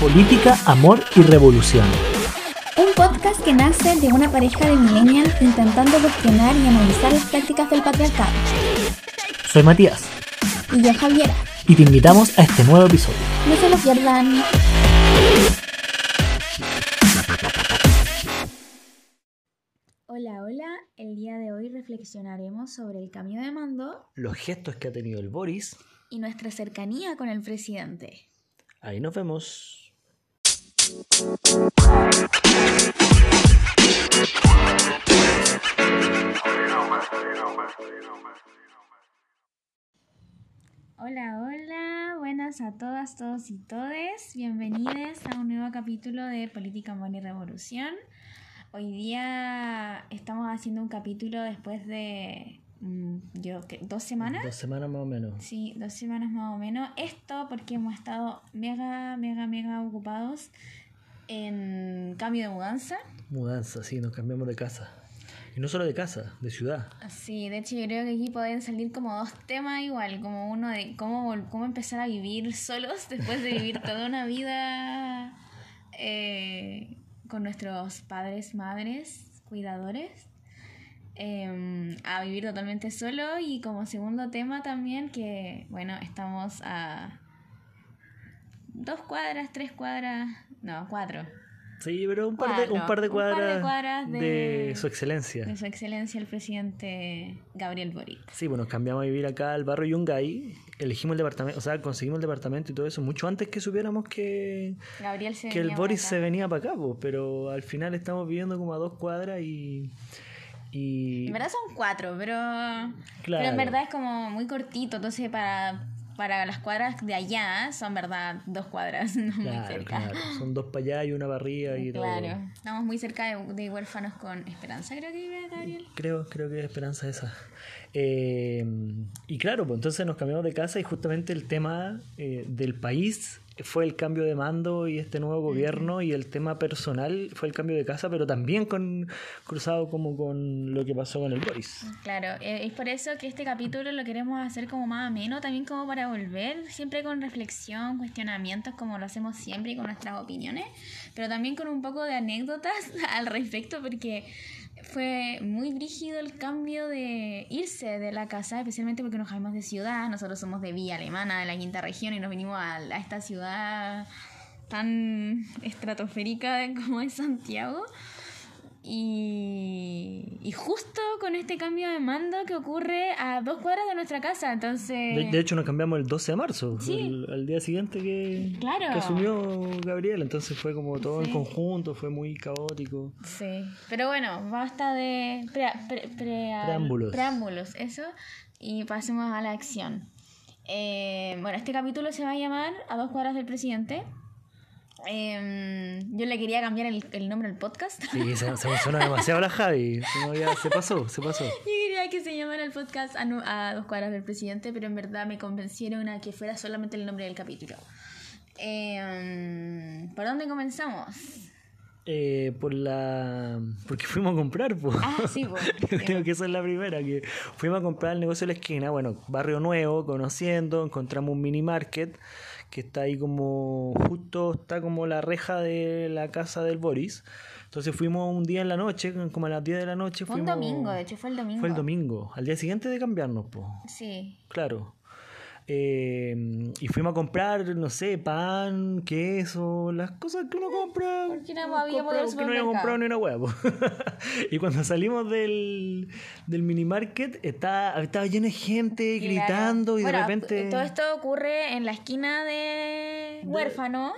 Política, Amor y Revolución. Un podcast que nace de una pareja de millennials intentando cuestionar y analizar las prácticas del patriarcado. Soy Matías Y yo, Javiera. y te invitamos a este nuevo episodio. No se lo pierdan. Hola, hola. El día de hoy reflexionaremos sobre el cambio de mando Los gestos que ha tenido el Boris. y nuestra cercanía con el presidente. Ahí nos vemos. Hola, hola, buenas a todas, todos y todes. Bienvenidos a un nuevo capítulo de Política, Amor y Revolución. Hoy día estamos haciendo un capítulo después de, mm, yo. ¿dos semanas? Dos semanas más o menos. Sí, dos semanas más o menos. Esto porque hemos estado mega, mega, mega ocupados en cambio de mudanza. Mudanza, sí, nos cambiamos de casa. Y no solo de casa, de ciudad. Sí, de hecho yo creo que aquí pueden salir como dos temas igual, como uno de cómo, cómo empezar a vivir solos después de vivir toda una vida eh, con nuestros padres, madres, cuidadores, eh, a vivir totalmente solo y como segundo tema también que, bueno, estamos a dos cuadras, tres cuadras, no, cuatro, Sí, pero un par de, un par de un par de cuadras, de- de su excelencia. de su excelencia el presidente Gabriel Boric. Sí, nos cambiamos a vivir acá al barrio Yungay. Elegimos el departamento, o sea, conseguimos el departamento y todo eso mucho antes que supiéramos que, Gabriel se que el acá. se venía para acá, pues, pero al final estamos viviendo como a dos cuadras y. y En verdad son cuatro, pero, pero Claro. en verdad es como muy cortito, entonces para, para las cuadras de allá son verdad dos cuadras, no muy claro, cerca. claro, son dos para allá y una barriga y Claro, todo. estamos muy cerca de, de huérfanos con esperanza, creo que vive Gabriel. Creo, creo que es esperanza esa. Eh, y claro, pues entonces nos cambiamos de casa y justamente el tema eh, del país fue el cambio de mando y este nuevo gobierno y el tema personal fue el cambio de casa, pero también con cruzado como con lo que pasó con el Boris. Claro, eh, es por eso que este capítulo lo queremos hacer como más ameno, también como para volver, siempre con reflexión, cuestionamientos, como lo hacemos siempre y con nuestras opiniones, pero también con un poco de anécdotas al respecto, porque fue muy brígido el cambio de irse de la casa, especialmente porque nos cambiamos de ciudad, nosotros somos de Villa Alemana, de la quinta región, y nos vinimos a, a esta ciudad tan estratosférica como es Santiago. Y, y justo con este cambio de mando que ocurre a dos cuadras de nuestra casa, entonces... De, de hecho, nos cambiamos el 12 de marzo, Sí. el, al día siguiente que, Claro. que asumió Gabriel. Entonces fue como todo Sí. en conjunto, fue muy caótico. Sí, pero bueno, basta de pre- pre- Preámbulos. preámbulos, eso, y pasemos a la acción. Eh, bueno, este capítulo se va a llamar A dos cuadras del presidente. Eh, yo le quería cambiar el, el nombre al podcast. Sí, se, se emocionó demasiado la Javi. Se pasó, se pasó. Yo quería que se llamara el podcast a, a dos cuadras del presidente, pero en verdad me convencieron a que fuera solamente el nombre del capítulo. Eh, ¿Por dónde comenzamos? Eh, por la. Porque fuimos a comprar, pues. Ah, sí, pues. Creo que esa es la primera, que fuimos a comprar el negocio de la esquina, bueno, barrio nuevo, conociendo, encontramos un mini market que está ahí como, justo está como la reja de la casa del Boris. Entonces fuimos un día en la noche, como a las 10 de la noche. Fue un fuimos- domingo, de hecho fue el domingo. Fue el domingo, al día siguiente de cambiarnos, pues. Sí. Claro. Eh, y fuimos a comprar, no sé, pan, queso, las cosas que uno compra. Porque no habíamos compra- no había comprado ni una hueá. po. y cuando salimos del, del mini market, estaba, estaba lleno de gente Claro. gritando y Bueno, de repente. Todo esto ocurre en la esquina de Huérfano.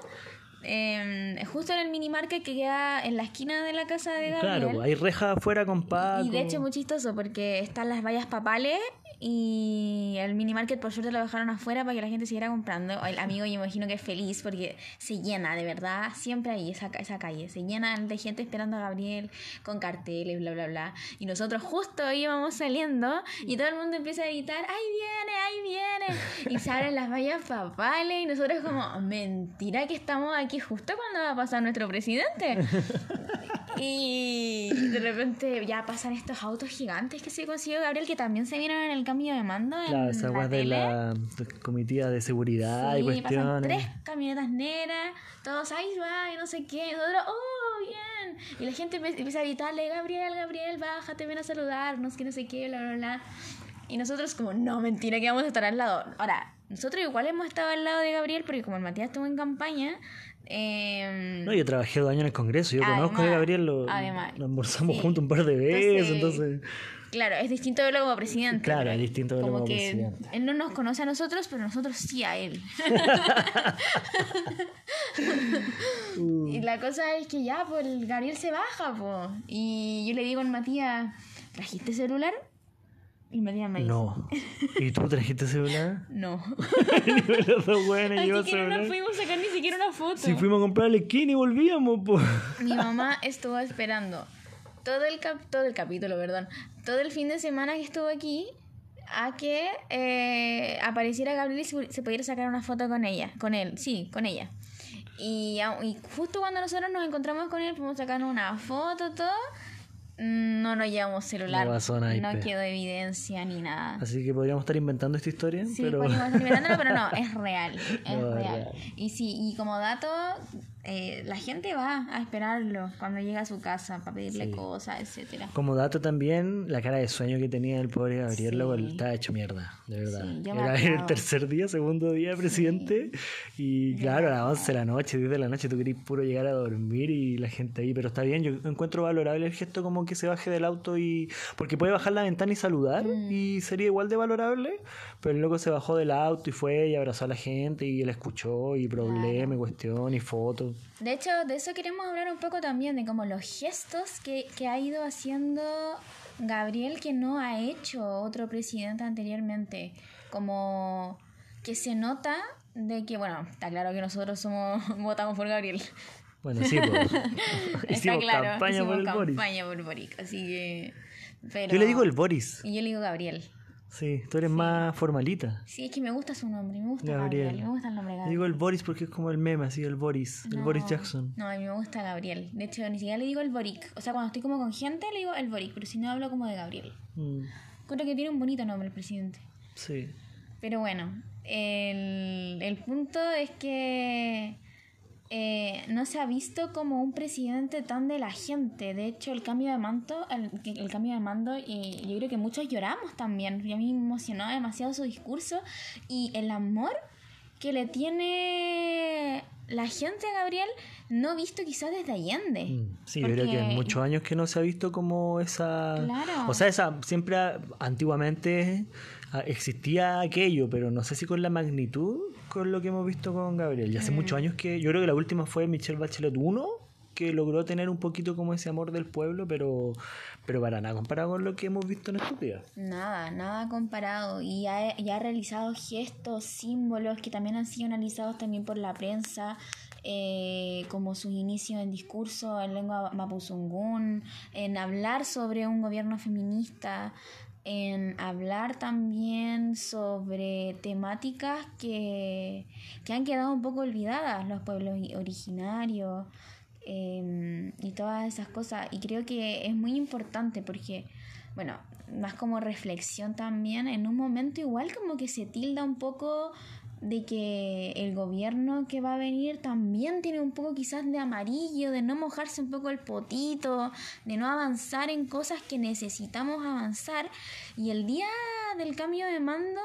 eh, justo en el mini market que queda en la esquina de la casa de Gabriel. Claro, hay rejas afuera con Paco. Y de hecho es muy chistoso porque están las vallas papales y el mini market por suerte lo dejaron afuera para que la gente siguiera comprando. El amigo yo imagino que es feliz porque se llena, de verdad, siempre ahí esa, esa calle, se llena de gente esperando a Gabriel con carteles, bla, bla, bla. Y nosotros justo íbamos saliendo y todo el mundo empieza a gritar, ¡ahí viene, ahí viene! Y se abren las vallas papales y nosotros como, mentira que estamos aquí justo cuando va a pasar nuestro presidente. Y de repente ya pasan estos autos gigantes que se consiguió Gabriel, que también se vieron en el cambio de mando. Claro, esa la de la comitiva de seguridad y pasan tres cuestiones. camionetas negras, todos ahí va y no sé qué, y nosotros, oh, bien. Y la gente empieza a gritarle, Gabriel, Gabriel, bájate, ven a saludarnos, que no sé qué, bla, bla, bla. Y nosotros como, no, mentira, que vamos a estar al lado. Ahora, nosotros igual hemos estado al lado de Gabriel, porque como el Matías estuvo en campaña, eh, No, yo trabajé dos años en el Congreso, yo conozco a Además, Gabriel, lo, además, lo almorzamos sí. juntos un par de veces, Entonces, entonces... Claro, es distinto verlo como presidente. Claro, es distinto verlo como que presidente. Él no nos conoce a nosotros, pero nosotros sí a él. y la cosa es que ya, pues el Gabriel se baja, pues. Y yo le digo al Matías, ¿trajiste celular? Y el Matías me dice, No. ¿Y tú trajiste celular? no. Weones llevan Así que no nos fuimos a sacar ni siquiera una foto. Si fuimos a comprar la esquina y volvíamos, pues. Mi mamá estuvo esperando todo el, cap- todo el capítulo, perdón, todo el fin de semana que estuvo aquí a que eh, apareciera Gabriel y se, se pudiera sacar una foto con ella, con él, sí, con ella. Y, y justo cuando nosotros nos encontramos con él, pudimos sacar una foto, todo. Mm, No nos llevamos celular. No quedó evidencia ni nada. Así que podríamos estar inventando esta historia, Sí, pero... podríamos estar mirándolo, pero no, es real. Es No, es real. real. Y sí, y como dato, eh, la gente va a esperarlo cuando llega a su casa para pedirle Sí. cosas, etcétera. Como dato también, la cara de sueño que tenía el pobre Gabriel, Sí. estaba hecho mierda, de verdad. Sí, Era el tercer día, segundo día, presidente. Y claro, a las 11 de la noche, 10 de la noche, tú querías puro llegar a dormir y la gente ahí. Pero está bien, yo encuentro valorable el gesto como que se baje del auto y... Porque puede bajar la ventana y saludar Mm. y sería igual de valorable. Pero el loco se bajó del auto y fue y abrazó a la gente y él escuchó y problema y cuestión y fotos. De hecho, de eso queremos hablar un poco también, de como los gestos que, que ha ido haciendo Gabriel que no ha hecho otro presidente anteriormente. Como que se nota de que, bueno, está claro que nosotros somos votamos por Gabriel. Bueno, sí, pues. Está claro, campaña hicimos por el Boris. campaña por Boric, así que... Pero... Yo le digo el Boris. Y yo le digo Gabriel. Sí, tú eres más formalita. Sí, es que me gusta su nombre, me gusta Gabriel. Gabriel, me gusta el nombre Gabriel. digo el Boris porque es como el meme, así, el Boris, el Boris Jackson. No, a mí me gusta Gabriel. De hecho, ni siquiera le digo el Boric. O sea, cuando estoy como con gente le digo el Boric, pero si no hablo como de Gabriel. Mm, Creo que tiene un bonito nombre el presidente. sí. Pero bueno, el, el punto es que eh, no se ha visto como un presidente tan de la gente. De hecho, el cambio de mando, el, el cambio de mando, eh, yo creo que muchos lloramos también. Y a mí me emocionó demasiado su discurso y el amor que le tiene la gente a Gabriel, no visto quizás desde Allende. Mm, Sí, yo creo que en Porque- muchos años que no se ha visto como esa... Claro. O sea, esa siempre antiguamente ah, existía aquello, pero no sé si con la magnitud con lo que hemos visto con Gabriel. Ya hace Mm. muchos años que... Yo creo que la última fue Michelle Bachelet 1, que logró tener un poquito como ese amor del pueblo, pero, pero para nada comparado con lo que hemos visto en estos días. Nada, nada comparado. Y ha, y ha realizado gestos, símbolos que también han sido analizados también por la prensa, eh, como sus inicios en discurso en lengua mapuzungún, en hablar sobre un gobierno feminista, en hablar también sobre temáticas que, que han quedado un poco olvidadas, los pueblos originarios eh, y todas esas cosas. Y creo que es muy importante porque, bueno, más como reflexión también, en un momento igual como que se tilda un poco de que el gobierno que va a venir también tiene un poco quizás de amarillo, de no mojarse un poco el potito, de no avanzar en cosas que necesitamos avanzar. Y el día del cambio de mando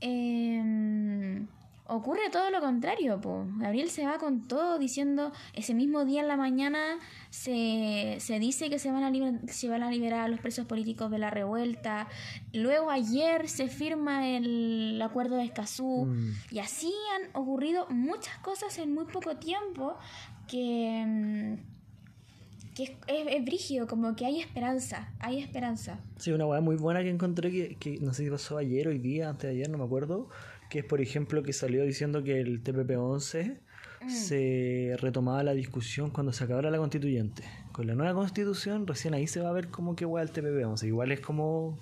eh, ocurre todo lo contrario. Po. Gabriel se va con todo diciendo, ese mismo día en la mañana se, se dice que se van, a liber- se van a liberar a los presos políticos de la revuelta. Luego ayer se firma el acuerdo de Escazú. Mm. Y así han ocurrido muchas cosas en muy poco tiempo que, mm, que es, es, es brígido, como que hay esperanza, hay esperanza. Sí, una weá muy buena que encontré que, que no sé si pasó ayer, hoy día, antes de ayer, no me acuerdo, que es por ejemplo que salió diciendo que el TPP-11 se retomaba la discusión cuando se acabara la constituyente. Con la nueva constitución recién ahí se va a ver cómo que weá el TPP-11. Igual es como,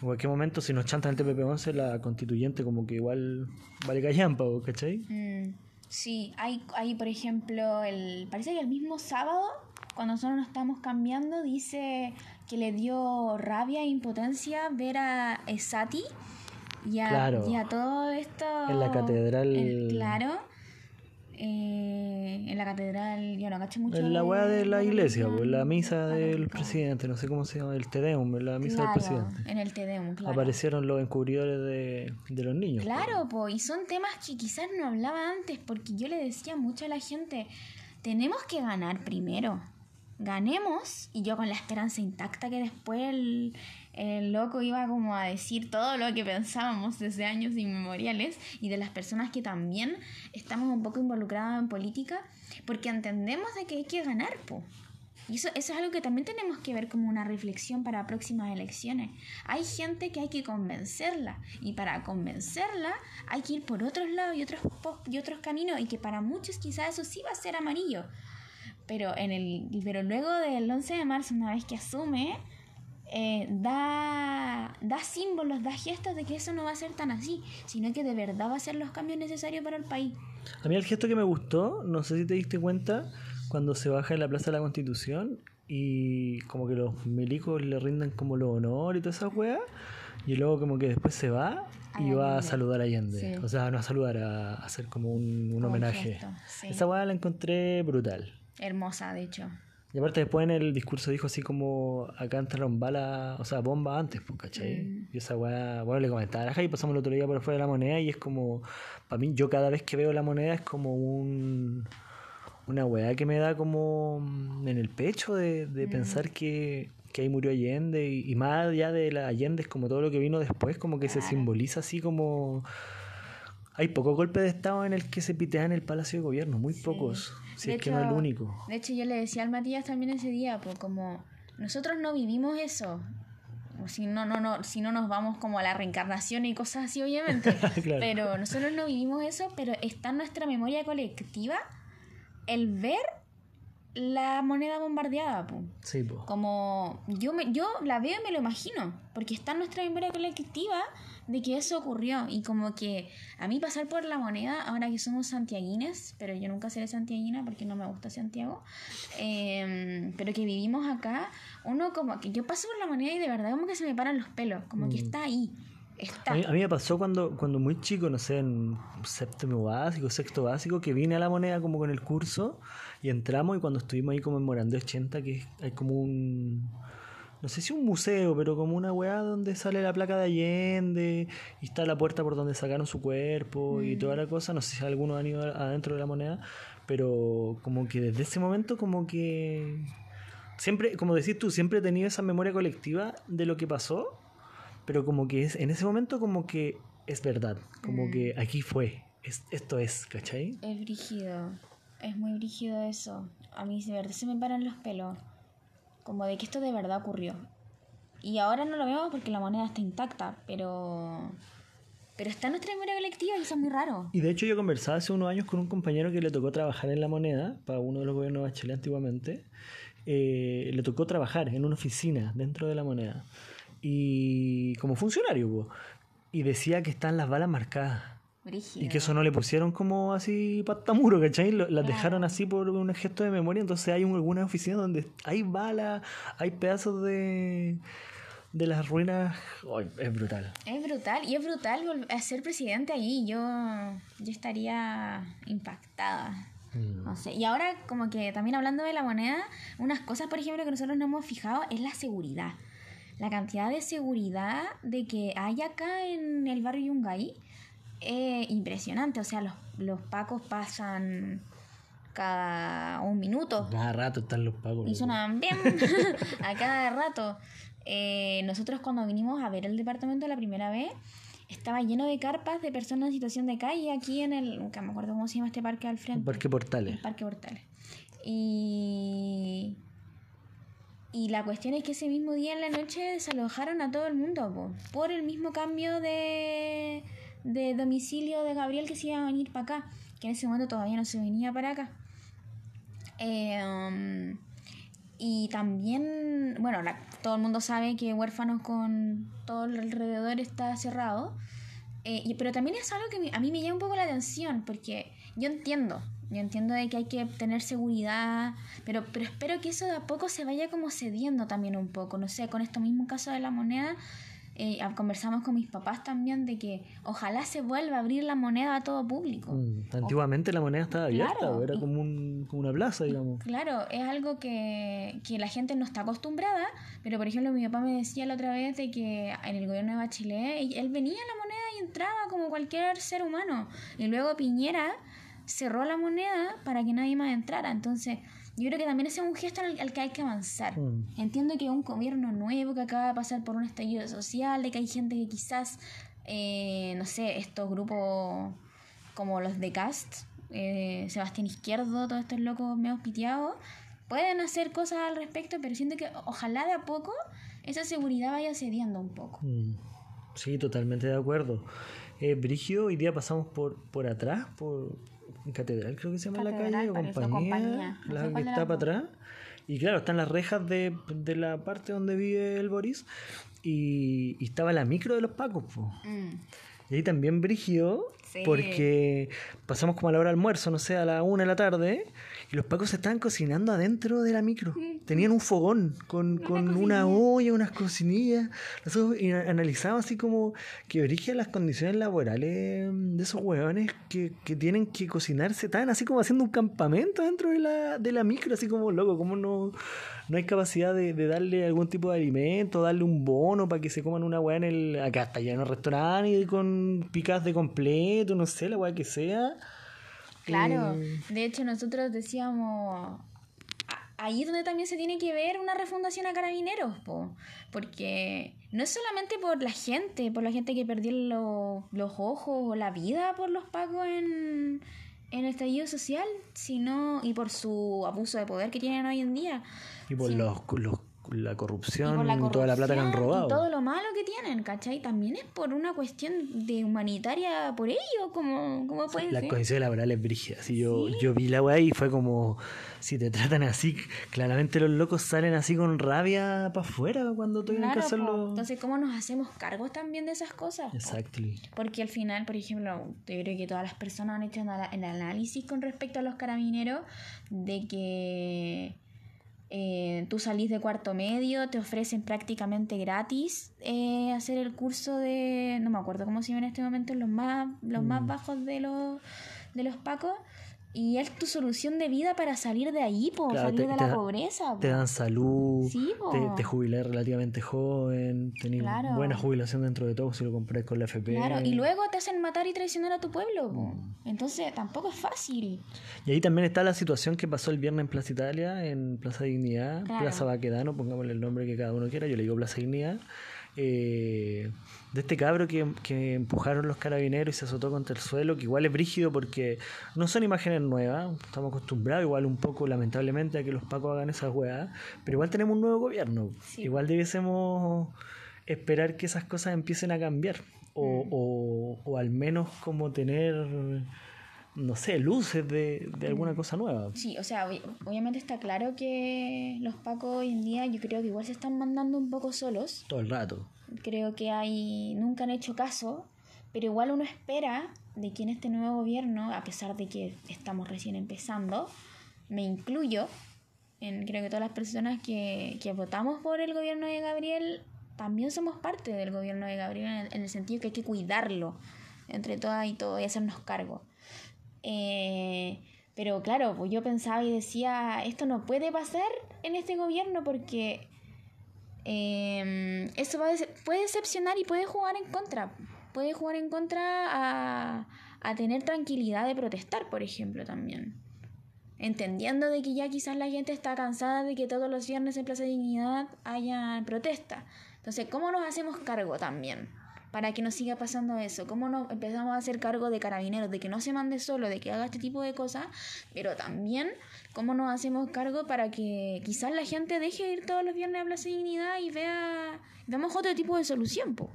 en cualquier momento si nos chantan el TPP-11 la constituyente como que igual vale callampa, ¿vos ¿cachai? Mm, sí, hay, hay por ejemplo, el, parece que el mismo sábado cuando nosotros nos estamos cambiando, dice que le dio rabia e impotencia ver a Esati y a, Claro. y a todo esto. En la catedral. claro. eh, en la catedral, yo no cacho mucho. En la weá de la iglesia, pues, la misa del presidente, no sé cómo se llama, el Te Deum, la misa Claro, del presidente. En el Tedeum, claro. Aparecieron los encubridores de, de los niños. pues. Claro, po, y son temas que quizás no hablaba antes, porque yo le decía mucho a la gente, tenemos que ganar primero. Ganemos, y yo con la esperanza intacta que después el, el loco iba como a decir todo lo que pensábamos desde años inmemoriales y de las personas que también estamos un poco involucradas en política, porque entendemos de que hay que ganar, po. Y eso, eso es algo que también tenemos que ver como una reflexión para próximas elecciones. Hay gente que hay que convencerla y para convencerla hay que ir por otros lados y otros, y otros caminos y que para muchos quizás eso sí va a ser amarillo. Pero, en el, pero luego del 11 de marzo, una vez que asume, eh, da, da símbolos, da gestos de que eso no va a ser tan así, sino que de verdad va a ser los cambios necesarios para el país. A mí el gesto que me gustó, no sé si te diste cuenta, cuando se baja en la Plaza de la Constitución y como que los milicos le rinden como los honor y toda esa weá, y luego como que después se va y A va a saludar a Allende. Sí. O sea, no a saludar, a hacer como un, un Como homenaje. gesto, sí. Esa weá la encontré brutal. Hermosa, de hecho. Y aparte después en el discurso dijo así como acá entraron balas, o sea, bombas antes, pues, ¿cachai? Mm. Y esa weá, bueno, le comentaba a Jai, pasamos el otro día por fuera de la moneda y es como, para mí, yo cada vez que veo la moneda es como un una weá que me da como mm, en el pecho de, de pensar que, que ahí murió Allende y, y más allá de la Allende es como todo lo que vino después, como que se simboliza así como... Hay pocos golpes de Estado en el que se pitean el Palacio de Gobierno, muy pocos, si De es que no es el hecho- único. De hecho, yo le decía al Matías también ese día, pues como nosotros no vivimos eso. Si no, no, no, si no nos vamos como a la reencarnación y cosas así, obviamente. Claro. Pero nosotros no vivimos eso, pero está en nuestra memoria colectiva el ver la moneda bombardeada, pues. Sí, pues. Como yo, me, yo la veo y me lo imagino, porque está en nuestra memoria colectiva de que eso ocurrió. Y como que a mí pasar por la moneda, ahora que somos santiaguines, pero yo nunca seré santiaguina porque no me gusta Santiago, eh, pero que vivimos acá, uno como que yo paso por la moneda y de verdad como que se me paran los pelos, como que está ahí, está. A mí, a mí me pasó cuando, cuando muy chico, no sé, en séptimo básico, sexto básico, que vine a la moneda como con el curso y entramos y cuando estuvimos ahí como en Morandé 80, que hay como un, no sé si un museo, pero como una weá donde sale la placa de Allende y está la puerta por donde sacaron su cuerpo y toda la cosa, no sé si algunos han ido adentro de la moneda, pero como que desde ese momento como que... Siempre, como decís tú, siempre he tenido esa memoria colectiva de lo que pasó pero como que es en ese momento como que es verdad, como que aquí fue, es, esto es, ¿cachai? Es brígido, es muy brígido eso. A mí de verdad se me paran los pelos, como de que esto de verdad ocurrió. Y ahora no lo vemos porque la moneda está intacta, pero pero está en nuestra memoria colectiva y eso es muy raro. Y de hecho yo conversaba hace unos años con un compañero que le tocó trabajar en la moneda, para uno de los gobiernos de Bachelet antiguamente, eh, le tocó trabajar en una oficina dentro de la moneda, y como funcionario, po. y decía que están las balas marcadas. Brígido. Y que eso no le pusieron como así patamuro, ¿cachai? Las Claro. dejaron así por un gesto de memoria. Entonces hay un- algunas oficinas donde hay balas, hay pedazos de, de las ruinas. Es brutal. Es brutal, y es brutal a ser presidente ahí. Yo, yo estaría impactada. Mm. No sé. Y ahora, como que también hablando de la moneda, unas cosas, por ejemplo, que nosotros no hemos fijado es la seguridad. La cantidad de seguridad de que hay acá en el barrio Yungay es impresionante. O sea, los, los pacos pasan cada un minuto Cada rato están los pagos. y bien a cada rato. Eh, nosotros cuando vinimos a ver el departamento la primera vez, estaba lleno de carpas de personas en situación de calle aquí en el, nunca me acuerdo cómo se llama este parque al frente. Parque Portales. El Parque Portales. Y, y la cuestión es que ese mismo día en la noche desalojaron a todo el mundo po, por el mismo cambio de, de domicilio de Gabriel que se iba a venir para acá, que en ese momento todavía no se venía para acá. Eh, um, y también, bueno, la- todo el mundo sabe que Huérfanos con todo el alrededor está cerrado. Eh, pero también es algo que a mí me llama un poco la atención, porque yo entiendo, yo entiendo de que hay que tener seguridad, pero, pero espero que eso de a poco se vaya como cediendo también un poco, no sé, con esto mismo caso de la moneda, eh, conversamos con mis papás también de que ojalá se vuelva a abrir la moneda a todo público. Mm, antiguamente la moneda estaba abierta, era como, un, como, una plaza, digamos. Claro, es algo que, que, la gente no está acostumbrada, pero por ejemplo mi papá me decía la otra vez de que en el gobierno de Bachelet él venía a la moneda y entraba como cualquier ser humano. Y luego Piñera cerró la moneda para que nadie más entrara. Entonces yo creo que también ese es un gesto al, que hay que avanzar. Mm. Entiendo que un gobierno nuevo que acaba de pasar por un estallido social, de que hay gente que quizás, eh, no sé, estos grupos como los de Cast, eh, Sebastián Izquierdo, todos estos locos medio piteados, pueden hacer cosas al respecto, pero siento que ojalá de a poco esa seguridad vaya cediendo un poco. Mm. Sí, totalmente de acuerdo. Eh, Brigio, hoy día pasamos por, por atrás, por, Catedral, creo que se llama la calle, o compañía, la que está para atrás. Y claro, están las rejas de, de, la parte donde vive el Boris. Y, y estaba la micro de los Pacos. Mm. Y ahí también brigió, porque pasamos como a la hora de almuerzo, no sé, a la una de la tarde, y los pacos se estaban cocinando adentro de la micro. Tenían un fogón con, con una olla, unas cocinillas. Nosotros analizamos así como que origen las condiciones laborales de esos hueones que, que, tienen que cocinarse. Estaban así como haciendo un campamento dentro de la, de la micro, así como loco, como no no hay capacidad de, darle algún tipo de alimento, darle un bono para que se coman una weá en el. Acá está lleno de restaurante y con picas de completo, no sé, la weá que sea. Claro, eh, de hecho nosotros decíamos. Ahí es donde también se tiene que ver una refundación a carabineros, porque no es solamente por la gente, por la gente que perdió los ojos o la vida por los pagos en, en el estallido social, sino y por su abuso de poder que tienen hoy en día. Y por los, la corrupción, y toda la plata que han robado. Y todo lo malo que tienen, ¿cachai? También es por una cuestión de humanitaria por ellos, como, como pueden Las condiciones laborales brígidas. yo, yo vi la weá y fue como, si te tratan así, claramente los locos salen así con rabia para afuera cuando tienen que hacerlo. Entonces, ¿cómo nos hacemos cargos también de esas cosas? Exacto. Porque al final, por ejemplo, yo creo que todas las personas han hecho el análisis con respecto a los carabineros de que eh, tú salís de cuarto medio, te ofrecen prácticamente gratis eh, hacer el curso de, no me acuerdo cómo se llama en este momento, los más, los más mm. bajos de los, de los pacos. Y es tu solución de vida para salir de ahí, po, salir de la pobreza. Te dan salud, te, te jubilás relativamente joven, tenés buena jubilación dentro de todo si lo compras con la FP. Claro, y luego te hacen matar y traicionar a tu pueblo. Mm. Entonces tampoco es fácil. Y ahí también está la situación que pasó el viernes en Plaza Italia, en Plaza Dignidad, Plaza Baquedano, pongámosle el nombre que cada uno quiera, yo le digo Plaza Dignidad. Eh, de este cabro que, que, empujaron los carabineros y se azotó contra el suelo, que igual es brígido porque no son imágenes nuevas, estamos acostumbrados igual un poco lamentablemente a que los pacos hagan esas weas, pero igual tenemos un nuevo gobierno, igual debiésemos esperar que esas cosas empiecen a cambiar, o, mm. o, o al menos como tener no sé, luces de, de, alguna cosa nueva. Sí, o sea, obviamente está claro que los pacos hoy en día yo creo que igual se están mandando un poco solos. Todo el rato. Creo que hay, nunca han hecho caso, pero igual uno espera de que en este nuevo gobierno, a pesar de que estamos recién empezando, me incluyo, en, creo que todas las personas que, que votamos por el gobierno de Gabriel, también somos parte del gobierno de Gabriel en el, en el sentido que hay que cuidarlo entre todas y todo y hacernos cargo. Eh, pero claro, pues yo pensaba y decía, esto no puede pasar en este gobierno porque eh, eso puede decepcionar y puede jugar en contra. Puede jugar en contra a, a tener tranquilidad de protestar, por ejemplo, también. Entendiendo de que ya quizás la gente está cansada de que todos los viernes en Plaza de Dignidad haya protesta. Entonces, ¿cómo nos hacemos cargo también? Para que no siga pasando eso. ¿Cómo nos empezamos a hacer cargo de carabineros, de que no se mande solo, de que haga este tipo de cosas? Pero también, ¿cómo nos hacemos cargo para que quizás la gente deje de ir todos los viernes a Plaza Dignidad y vea, veamos otro tipo de solución, po?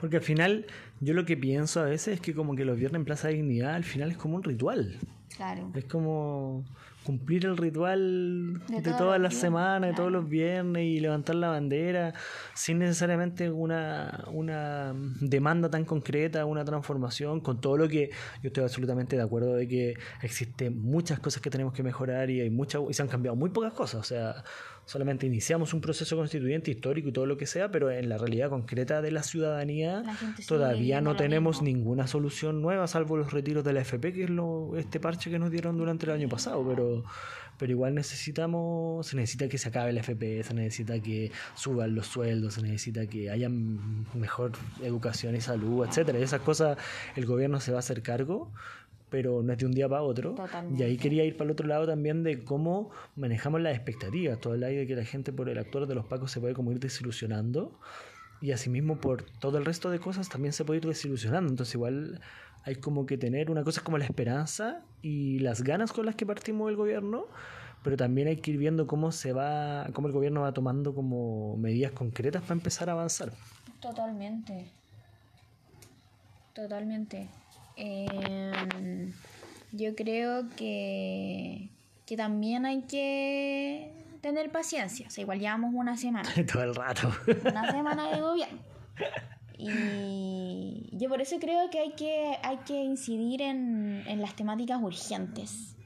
Porque al final, yo lo que pienso a veces es que como que los viernes en Plaza Dignidad al final es como un ritual. Claro. Es como cumplir el ritual de, todas las semanas, de todos los viernes y levantar la bandera sin necesariamente una, una demanda tan concreta, una transformación, con todo lo que yo estoy absolutamente de acuerdo de que existen muchas cosas que tenemos que mejorar y hay muchas y se han cambiado muy pocas cosas, o sea, solamente iniciamos un proceso constituyente histórico y todo lo que sea, pero en la realidad concreta de la ciudadanía todavía no tenemos ninguna solución nueva, salvo los retiros de la FP, que es lo, este parche que nos dieron durante el año pasado, pero, pero igual necesitamos, se necesita que se acabe la FP, se necesita que suban los sueldos, se necesita que haya mejor educación y salud, etcétera. Y esas cosas el gobierno se va a hacer cargo pero no es de un día para otro. Y ahí quería ir para el otro lado también de cómo manejamos las expectativas. Todo el aire de que la gente por el actor de los pacos se puede como ir desilusionando y asimismo por todo el resto de cosas también se puede ir desilusionando. Entonces igual hay como que tener una cosa como la esperanza y las ganas con las que partimos el gobierno, pero también hay que ir viendo cómo se va, cómo el gobierno va tomando como medidas concretas para empezar a avanzar. Totalmente. Totalmente. Em, yo creo que, que también hay que tener paciencia. O sea, igual llevamos una semana. Todo el rato. Una semana de gobierno. Y yo por eso creo que hay que, hay que incidir en, en las temáticas urgentes,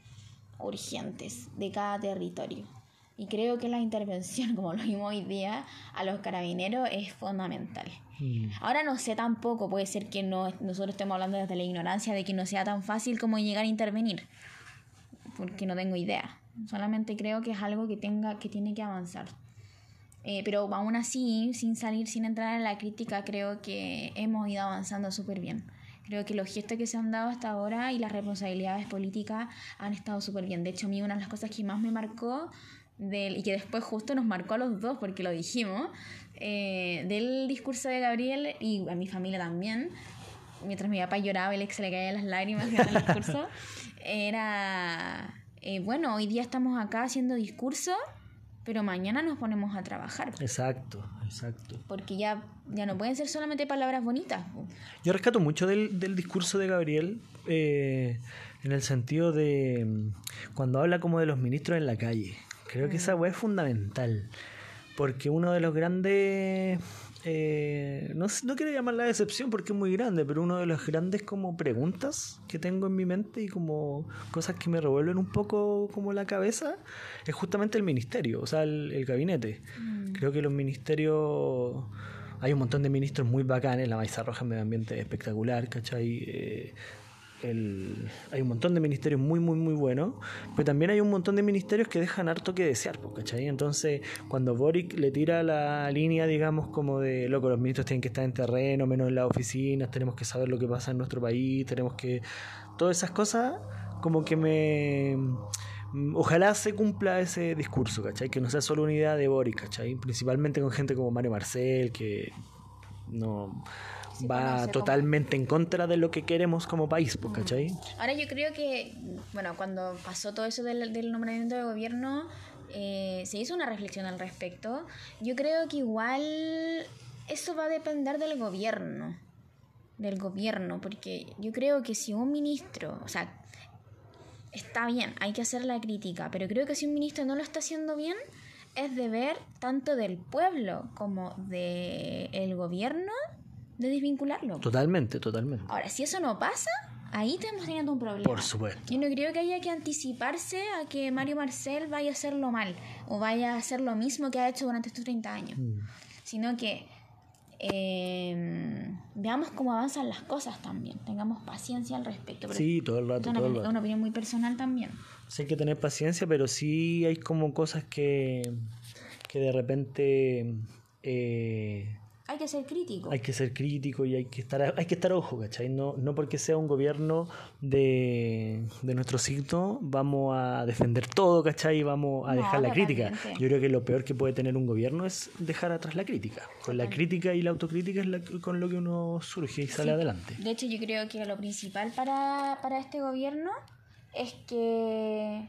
urgentes de cada territorio. Y creo que la intervención, como lo vimos hoy día, a los carabineros es fundamental. Mm. Ahora no sé tampoco, puede ser que no, nosotros estemos hablando desde la ignorancia de que no sea tan fácil como llegar a intervenir, porque no tengo idea. Solamente creo que es algo que, tenga, que tiene que avanzar. Eh, pero aún así, sin salir, sin entrar en la crítica, creo que hemos ido avanzando súper bien. Creo que los gestos que se han dado hasta ahora y las responsabilidades políticas han estado súper bien. De hecho, a mí una de las cosas que más me marcó del, y que después justo nos marcó a los dos porque lo dijimos, eh, del discurso de Gabriel y a mi familia también, mientras mi papá lloraba y se le caían las lágrimas el discurso, era, eh, bueno, hoy día estamos acá haciendo discurso, pero mañana nos ponemos a trabajar. Exacto, exacto. Porque ya, ya no pueden ser solamente palabras bonitas. Yo rescato mucho del, del discurso de Gabriel. Eh, en el sentido de mm, cuando habla como de los ministros en la calle. Creo que esa weá es fundamental. Porque uno de los grandes. Eh, no, no quiero llamar la decepción porque es muy grande, pero uno de los grandes como preguntas que tengo en mi mente y como cosas que me revuelven un poco como la cabeza es justamente el ministerio, o sea, el, gabinete. Mm. Creo que los ministerios hay un montón de ministros muy bacanes, la Maiza Roja en Medio Ambiente espectacular, ¿cachai? Eh, hay un montón de ministerios muy, muy, muy buenos, pero también hay un montón de ministerios que dejan harto que desear, ¿cachai? Entonces, cuando Boric le tira la línea, digamos, como de, loco, los ministros tienen que estar en terreno, menos en las oficinas, tenemos que saber lo que pasa en nuestro país, tenemos que... Todas esas cosas, como que me... Ojalá se cumpla ese discurso, ¿cachai? Que no sea solo una idea de Boric, ¿cachai? Principalmente con gente como Mario Marcel, que no va totalmente en contra de lo que queremos como país, pues, ¿cachai? Ahora yo creo que, bueno, cuando pasó todo eso del, del nombramiento de gobierno, eh, se hizo una reflexión al respecto. Yo creo que igual eso va a depender del gobierno, del gobierno, porque yo creo que si un ministro, o sea, está bien, hay que hacer la crítica, pero creo que si un ministro no lo está haciendo bien, es deber tanto del pueblo como del el gobierno de desvincularlo. Totalmente, totalmente. Ahora, si eso no pasa, ahí estamos teniendo un problema. Por supuesto. Yo no creo que haya que anticiparse a que Mario Marcel vaya a hacerlo mal o vaya a hacer lo mismo que ha hecho durante estos 30 años, mm. sino que em, veamos cómo avanzan las cosas también, tengamos paciencia al respecto. sí, todo el rato. Es una, una opinión muy personal también. Sí, hay que tener paciencia, pero sí hay como cosas que, que de repente... Eh, hay que ser crítico. Hay que ser crítico y hay que estar, hay que estar ojo, ¿cachai? No, no porque sea un gobierno de, de nuestro signo vamos a defender todo, ¿cachai? Y vamos a dejar la crítica. Yo creo que lo peor que puede tener un gobierno es dejar atrás la crítica. Con la crítica y la autocrítica es con lo que uno surge y sale adelante. De hecho, yo creo que lo principal para, para este gobierno es que,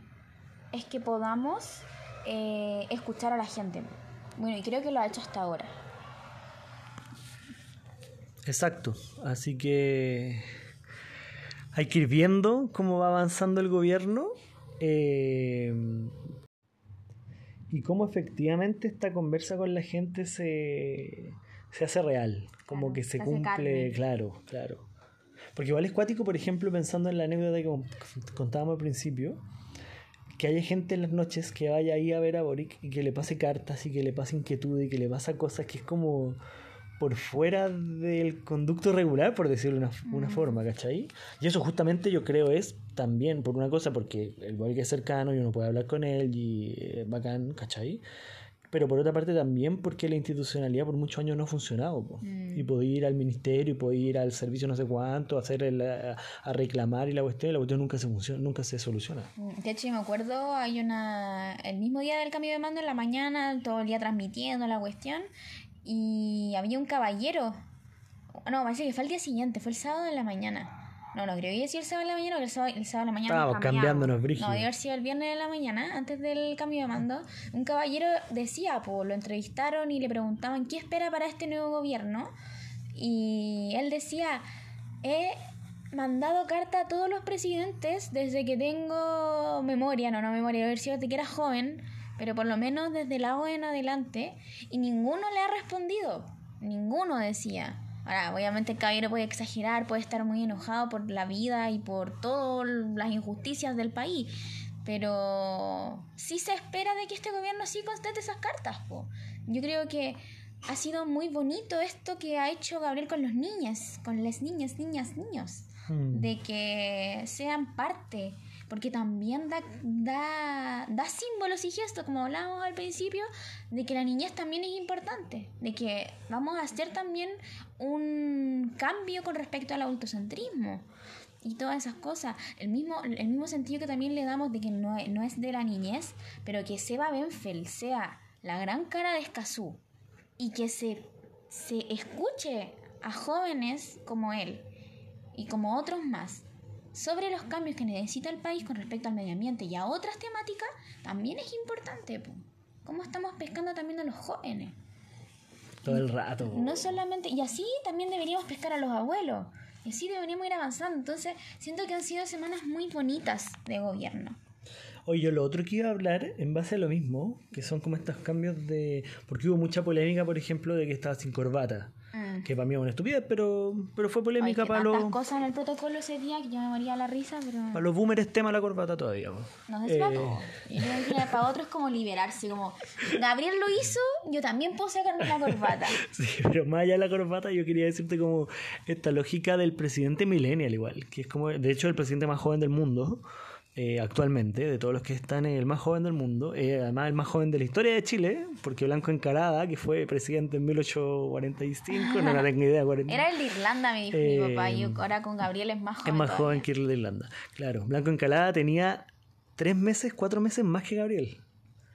es que podamos eh, escuchar a la gente. Bueno, y creo que lo ha hecho hasta ahora. Exacto, así que hay que ir viendo cómo va avanzando el gobierno eh, y cómo efectivamente esta conversa con la gente se, se hace real, como Claro, que se cumple, claro, claro. Porque igual es cuático, por ejemplo, pensando en la anécdota que con- contábamos al principio, que haya gente en las noches que vaya ahí a ver a Boric y que le pase cartas y que le pase inquietud y que le pasa cosas que es como por fuera del conducto regular, por decirlo de una, una Mm. forma, ¿cachai? Y eso justamente yo creo es también por una cosa, porque el Boric es cercano y uno puede hablar con él y es bacán, ¿cachai? Pero por otra parte también porque la institucionalidad por muchos años no ha funcionado. po. Mm. Y podía ir al ministerio y podía ir al servicio no sé cuánto, a, hacer el- a, a reclamar y la cuestión, y la cuestión nunca se, funciona, nunca se soluciona. Mm, De hecho, yo me acuerdo, hay una. El mismo día del cambio de mando en la mañana, todo el día transmitiendo la cuestión, y había un caballero. No, parece que fue el día siguiente, fue el sábado en la mañana. No, no creo que haya sido el sábado en la mañana, porque el sábado, el sábado en la mañana. Estábamos cambiándonos, brígido. No, debe haber sido el viernes en la mañana, antes del cambio de mando. Un caballero decía, pues lo entrevistaron y le preguntaban qué espera para este nuevo gobierno. Y él decía, he mandado carta a todos los presidentes desde que tengo memoria, no, no memoria, debe haber sido desde que era joven, pero por lo menos desde la O en adelante, y ninguno le ha respondido, ninguno decía. Ahora, obviamente el caballero puede exagerar, puede estar muy enojado por la vida y por todas las injusticias del país, pero sí se espera de que este gobierno sí conteste esas cartas. po. Yo creo que ha sido muy bonito esto que ha hecho Gabriel con los niños, con las niñas, niñas, niños, Mm. de que sean parte, porque también da, da, da símbolos y gestos, como hablábamos al principio, de que la niñez también es importante, de que vamos a hacer también un cambio con respecto al autocentrismo y todas esas cosas. El mismo, el mismo sentido que también le damos de que no, no es de la niñez, pero que Seba Benfeld sea la gran cara de Escazú y que se, se escuche a jóvenes como él y como otros más sobre los cambios que necesita el país con respecto al medio ambiente y a otras temáticas, también es importante. po. ¿Cómo estamos pescando también a los jóvenes? Todo el rato. po. No solamente, y así también deberíamos pescar a los abuelos. Y así deberíamos ir avanzando. Entonces, siento que han sido semanas muy bonitas de gobierno. Oye, yo lo otro que iba a hablar, en base a lo mismo, que son como estos cambios de... Porque hubo mucha polémica, por ejemplo, de que estaba sin corbata. Mm. Que para mí es una estupidez, pero, pero fue Ay, polémica que para los, cosas en el protocolo ese día que yo me moría la risa, pero... para los boomers tema la corbata todavía. No sé si para Eh, todos. Que para otros es como liberarse, como Gabriel lo hizo, yo también puedo sacarme la corbata. Sí, pero más allá de la corbata, yo quería decirte como esta lógica del presidente millennial igual, que es como, de hecho, el presidente más joven del mundo, eh, actualmente, de todos los que están, es el más joven del mundo, eh, además el más joven de la historia de Chile, porque Blanco Encalada, que fue presidente en 1845, no, no tengo idea, 40, Era el de Irlanda, me dijo Eh, mi papá, y ahora con Gabriel es más joven. es más todavía. joven que el de Irlanda. Claro, Blanco Encalada tenía tres meses, cuatro meses más que Gabriel.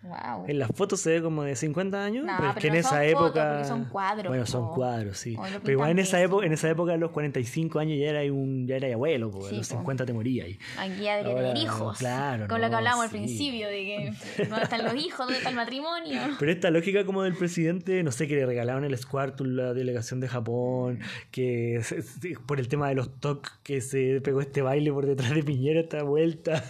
Wow. En las fotos se ve como de 50 años, No, pero es pero que en esa fotos, época. son cuadros, Bueno, son po. cuadros, sí. Pero igual en esa época, en esa época a los 45 años ya era un, ya era abuelo, po, a los po. 50 te moría ahí. Aquí ya debería tener hijos. claro, Con lo que hablábamos al principio, de que dónde están los hijos, dónde está el matrimonio. Pero esta lógica como del presidente, no sé, que le regalaron el Squartul la delegación de Japón, que se- se- por el tema de los TOC, que se pegó este baile por detrás de Piñera esta vuelta.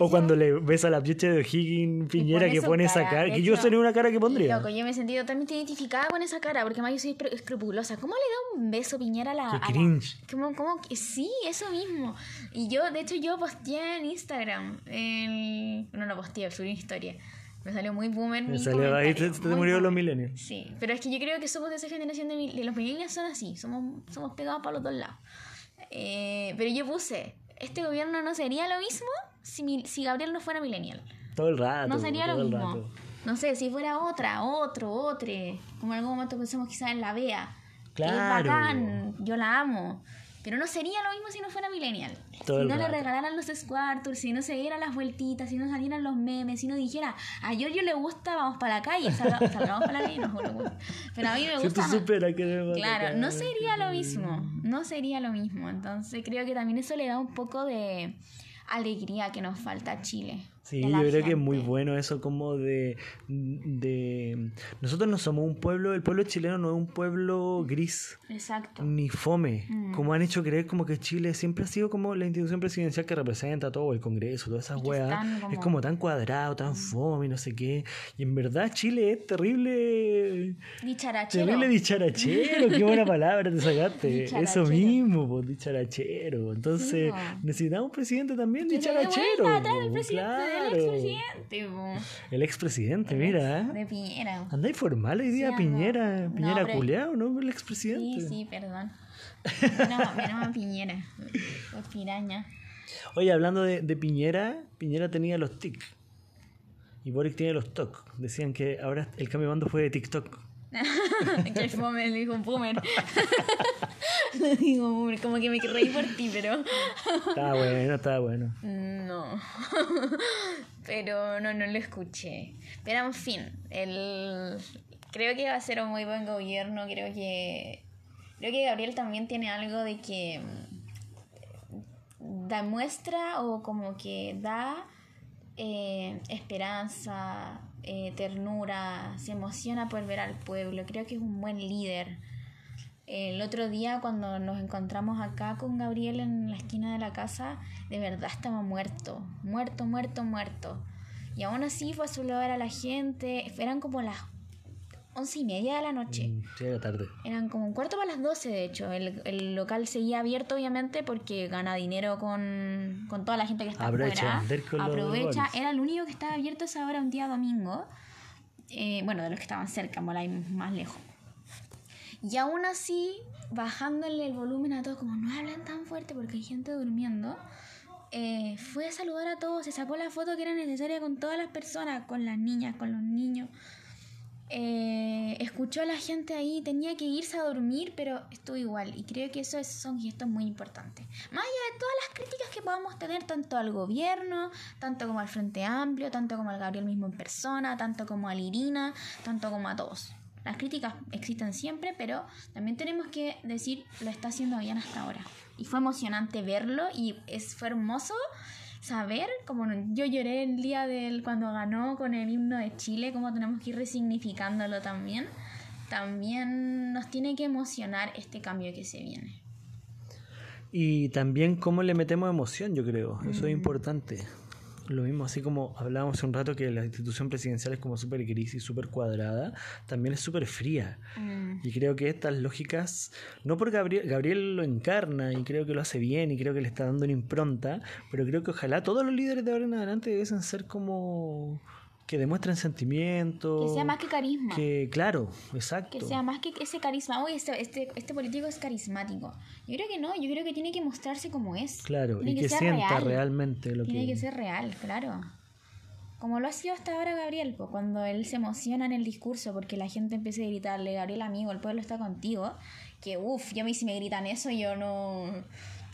O cuando le besa la piecha de O'Higgins Piñera que pone esa cara. cara, De que yo sería una cara que pondría. Loco, yo me sentí totalmente identificada con esa cara, porque además yo soy escru- escrupulosa. ¿Cómo le da un beso Piñera a la... Qué a la- cringe. ¿Cómo, cómo que- Sí, eso mismo. Y yo, de hecho, yo posteé en Instagram. El... No, no posteé, subí una historia. Me salió muy boomer Me salió ahí, te, te murieron los milenios. Sí, pero es que yo creo que somos de esa generación de, de los millennials son así, somos, somos pegados para los dos lados. Eh, pero yo puse, este gobierno no sería lo mismo si, mi- si Gabriel no fuera millennial. Todo el rato. No sería lo mismo. rato. No sé, si fuera otra, otro, otro, como en algún momento pensamos quizás en la Bea. que Claro. Es bacán, yo la amo. Pero no sería lo mismo si no fuera millennial. Todo si no le regalaran los Squartles, si no se dieran las vueltitas, si no salieran los memes, si no dijera, a Giorgio le gusta, vamos para la calle, salga- salgamos para la calle, no. Pero a mí me Si tú gusta. más. supieras que me Claro, no sería lo mismo, no sería lo mismo. Entonces creo que también eso le da un poco de alegría que nos falta a Chile. Sí, yo creo que es muy bueno eso como de, de... Nosotros no somos un pueblo, el pueblo chileno no es un pueblo gris Exacto. ni fome, Mm. como han hecho creer como que Chile siempre ha sido como la institución presidencial que representa todo, el Congreso, todas esas weas, es como- Mm. tan cuadrado, tan fome y no sé qué, y en verdad Chile es terrible, Dicharachero. terrible dicharachero, qué buena palabra te sacaste, eso mismo, pues dicharachero, entonces Sí, necesitamos un presidente también dicharachero, vuelta atrás po, del presidente, del claro. expresidente. El expresidente, mira, ¿eh? De Piñera. Andáis formal hoy día, Sí. Piñera, No, Piñera pero- culeado, ¿no? El Sí, expresidente. sí, perdón. No, menos a Piñera. Pues piraña. Oye, hablando de, de Piñera, Piñera tenía los TIC y Boric tiene los TOC. Decían que ahora el cambio de mando fue de TikTok. que fome, le dijo un boomer. Le digo boomer, como que me reí por ti, pero. Estaba bueno, estaba bueno. No. Pero no, no lo escuché. Pero en fin, el... creo que va a ser un muy buen gobierno. Creo que. Creo que Gabriel también tiene algo de que mm, da muestra o como que da eh, esperanza, eh, ternura, se emociona por ver al pueblo. Creo que es un buen líder. El otro día cuando nos encontramos acá con Gabriel en la esquina de la casa, de verdad estaba muerto, muerto, muerto, muerto. Y aún así fue a saludar a la gente, eran como las once y media de la noche. Mm, Sí, era tarde. Eran como un cuarto para las 12, de hecho. El, el local seguía abierto, obviamente, porque gana dinero con, con toda la gente que está Aprovecha los Aprovecha. Era el único que estaba abierto esa hora un día domingo. Eh, bueno, de los que estaban cerca, Molay más lejos. Y aún así, bajándole el volumen a todos, como no hablan tan fuerte porque hay gente durmiendo, eh, fue a saludar a todos, se sacó la foto que era necesaria con todas las personas, con las niñas, con los niños. Eh, escuchó a la gente ahí, tenía que irse a dormir, pero estuvo igual. Y creo que eso es- son gestos muy importantes. Más allá de todas las críticas que podamos tener, tanto al gobierno, tanto como al Frente Amplio, tanto como al Gabriel mismo en persona, tanto como a Irina, tanto como a todos. Las críticas existen siempre, pero también tenemos que decir lo está haciendo bien hasta ahora. Y fue emocionante verlo y es, fue hermoso saber, como yo lloré el día del cuando ganó con el himno de Chile, cómo tenemos que ir resignificándolo también. También nos tiene que emocionar este cambio que se viene. Y también cómo le metemos emoción, yo creo. Eso Mm. es importante. Lo mismo, así como hablábamos hace un rato que la institución presidencial es como súper gris y súper cuadrada, también es súper fría. Y creo que estas lógicas, no porque Gabriel, Gabriel lo encarna y creo que lo hace bien y creo que le está dando una impronta, pero creo que ojalá todos los líderes de ahora en adelante debiesen ser como que demuestren sentimiento. Que sea más que carisma. Que, claro, exacto. Que sea más que ese carisma. Uy, este, este, este político es carismático. Yo creo que no, yo creo que tiene que mostrarse como es. Claro, Tiene y que, ser sienta real. realmente lo Tiene que... que ser real, claro. Como lo ha sido hasta ahora Gabriel, cuando él se emociona en el discurso porque la gente empieza a gritarle, Gabriel amigo, el pueblo está contigo, que uff, yo a mí si me gritan eso, yo no,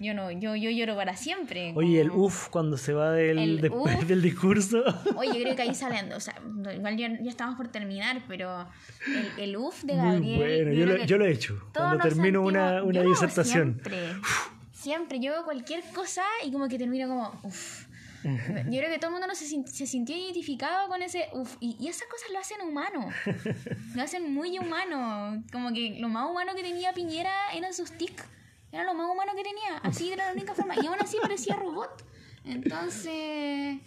yo no, yo, yo lloro para siempre. Oye, el como- uff cuando se va del, El después uf. del discurso. Oye, creo que ahí salen, o sea, igual ya, ya estamos por terminar, pero el, el uff de Gabriel. bueno, yo lo, yo lo he hecho. Cuando termino una, una disertación. Siempre, siempre. Yo hago cualquier cosa y como que termino como, uff. Yo creo que todo el mundo no se, se sintió identificado con ese uff. Y, y esas cosas lo hacen humano. Lo hacen muy humano. Como que lo más humano que tenía Piñera eran sus tics. Era lo más humano que tenía. Así era la única forma. Y aún así parecía robot. Entonces.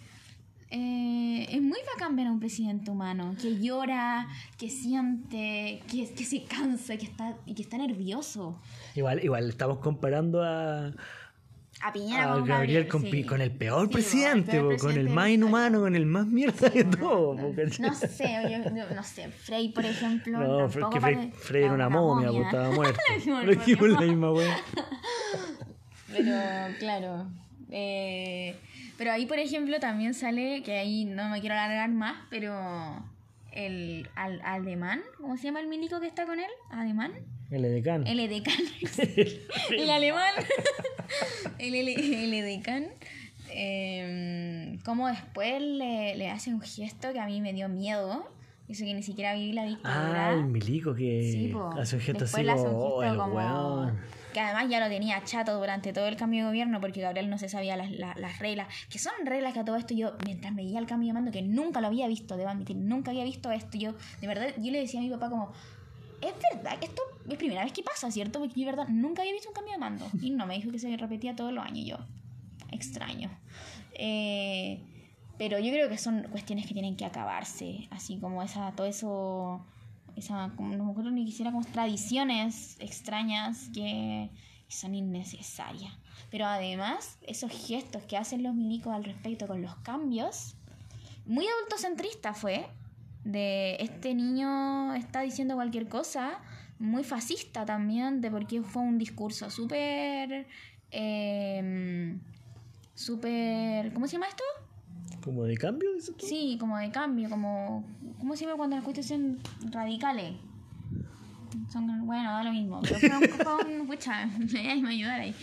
eh, es muy bacán ver a un presidente humano que llora, que siente, que, que se cansa que está, que está nervioso. Igual, igual estamos comparando a, A Piñera a con Gabriel con, sí. pi- con el peor Sí, presidente, el peor po, con el más inhumano, con el más mierda de todo. No, no sé, yo- yo- no sé, Frey, por ejemplo. No, tampoco que Frey, Frey era una momia, po, estaba muerto. La misma wea. Pero, claro. eh, pero ahí, por ejemplo, también sale, que ahí no me quiero alargar más, pero el al, Alemán, ¿cómo se llama el milico que está con él? ¿Alemán? El edecán. El edecán. el alemán. El, el, el edecán. Eh, como después le, le hace un gesto que a mí me dio miedo. Eso que ni siquiera viví la dictadura. Ah, el milico que Sí, po. hace un gesto Después así le hace un oh, gesto como- weón. Que además ya lo tenía chato durante todo el cambio de gobierno porque Gabriel no se sabía las, la- las reglas. Que son reglas que a todo esto yo, mientras veía el cambio de mando, que nunca lo había visto, debo admitir, nunca había visto esto. Yo, de verdad, yo le decía a mi papá como, es verdad que esto es primera vez que pasa, ¿cierto? Porque yo, verdad, nunca había visto un cambio de mando. Y no, me dijo que se repetía todos los años. Y yo, extraño. Eh, pero yo creo que son cuestiones que tienen que acabarse. Así como esa, todo eso, esa, no me acuerdo ni quisiera como tradiciones extrañas que son innecesarias. Pero además, esos gestos que hacen los milicos al respecto con los cambios, muy adultocentrista fue. De este niño está diciendo cualquier cosa, muy fascista también, de porque fue un discurso súper. Eh, súper. ¿Cómo se llama esto? ¿Como de cambio? tú? Sí, como de cambio, como... ¿Cómo se llama cuando las cuestiones son radicales? Son, bueno, da lo mismo. Pero fue un, fue un pucha, me me ayudar ahí.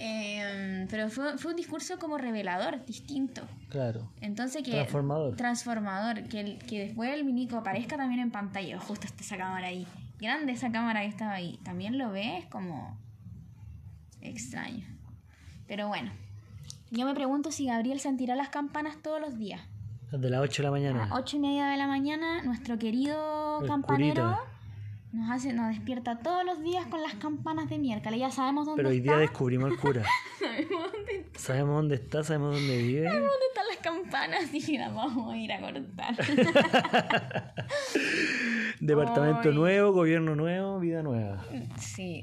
Eh, pero fue, fue un discurso como revelador, distinto. Claro. Entonces que... Transformador. Transformador. Que, el- que después el minico aparezca también en pantalla. Justo está esa cámara ahí. Grande esa cámara que estaba ahí. También lo ves como... Extraño. Pero bueno. Yo me pregunto si Gabriel sentirá las campanas todos los días. De las 8 de la A mañana. las ocho y media de la mañana, nuestro querido El campanero curita. Nos hace, nos despierta todos los días con las campanas de miércoles. Ya sabemos dónde Pero hoy está. día descubrimos al cura. sabemos dónde está, sabemos dónde vive. ¿Dónde están las campanas? Y las vamos a ir a cortar. Departamento nuevo, gobierno nuevo, vida nueva. sí.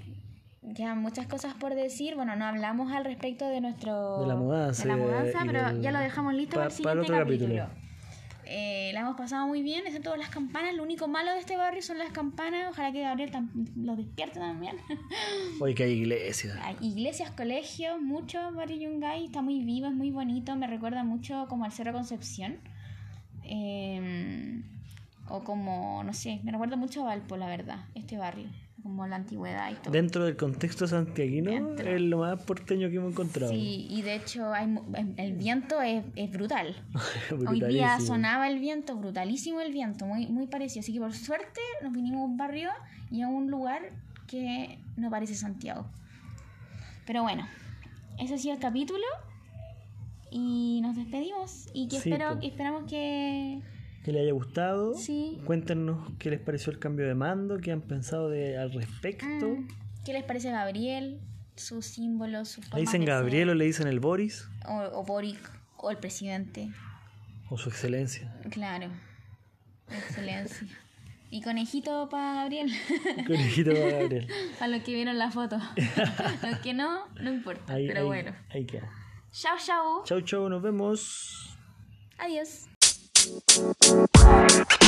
Quedan muchas cosas por decir. Bueno, no hablamos al respecto de nuestro... De la mudanza de la mudanza, pero ya lo dejamos listo pa- para el para siguiente otro capítulo. capítulo. Eh, la hemos pasado muy bien, excepto las campanas. Lo único malo de este barrio son las campanas. Ojalá que Gabriel tam- lo despierte también. Hoy que hay iglesia. Hay iglesias, colegios, mucho Barrio Yungay, está muy vivo, es muy bonito, me recuerda mucho como al Cerro Concepción. Eh, o como, no sé, me recuerda mucho a Valpo, la verdad, este barrio, como la antigüedad y todo. Dentro del contexto santiaguino Dentro. es lo más porteño que hemos encontrado. Sí, y de hecho hay, mu- el viento es, es brutal. Hoy día sonaba el viento, brutalísimo el viento, muy, muy parecido. Así que por suerte nos vinimos a un barrio y a un lugar que no parece Santiago. Pero bueno, ese ha sido el capítulo y nos despedimos. Y que Sí, espero, esperamos que Que les haya gustado. sí. Cuéntenos qué les pareció el cambio de mando, qué han pensado de, al respecto. Mm, ¿Qué les parece Gabriel? Sus símbolos, sus ¿Le dicen ser? Gabriel o le dicen el Boris? o, o Boric o el presidente. O su excelencia. Claro. Excelencia. Y conejito para Gabriel. Conejito de Gabriel. para los que vieron la foto. los que no, no importa. Ahí, pero ahí- bueno. ahí queda. Chao, chao. Chau, chau, nos vemos. Adiós. Thank you.